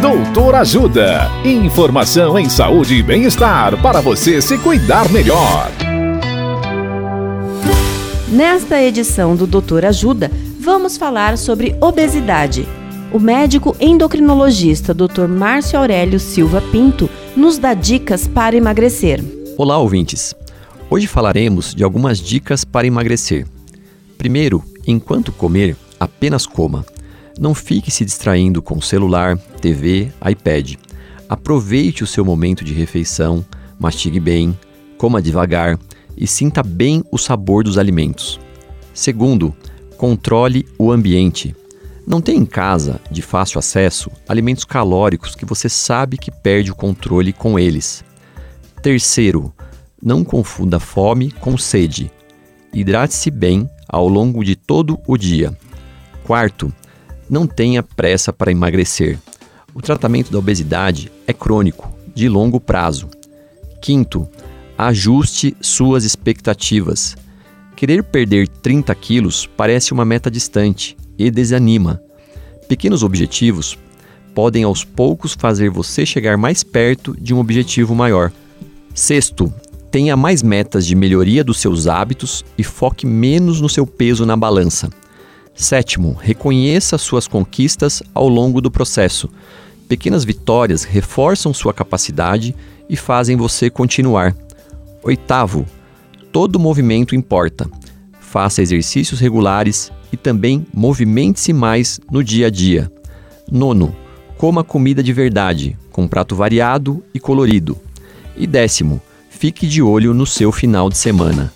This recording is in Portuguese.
Doutor Ajuda. Informação em saúde e bem-estar para você se cuidar melhor. Nesta edição do Doutor Ajuda, vamos falar sobre obesidade. O médico endocrinologista Dr. Márcio Aurélio Silva Pinto nos dá dicas para emagrecer. Olá, ouvintes. Hoje falaremos de algumas dicas para emagrecer. Primeiro, enquanto comer, apenas coma. Não fique se distraindo com celular, TV, iPad. Aproveite o seu momento de refeição, mastigue bem, coma devagar e sinta bem o sabor dos alimentos. Segundo, controle o ambiente. Não tem em casa, de fácil acesso, alimentos calóricos que você sabe que perde o controle com eles. Terceiro, não confunda fome com sede. Hidrate-se bem ao longo de todo o dia. Quarto, não tenha pressa para emagrecer. O tratamento da obesidade é crônico, de longo prazo. Quinto, ajuste suas expectativas. Querer perder 30 quilos parece uma meta distante e desanima. Pequenos objetivos podem aos poucos fazer você chegar mais perto de um objetivo maior. Sexto, tenha mais metas de melhoria dos seus hábitos e foque menos no seu peso na balança. Sétimo, reconheça suas conquistas ao longo do processo. Pequenas vitórias reforçam sua capacidade e fazem você continuar. Oitavo, todo movimento importa. Faça exercícios regulares e também movimente-se mais no dia a dia. Nono, coma comida de verdade, com prato variado e colorido. E décimo, fique de olho no seu final de semana.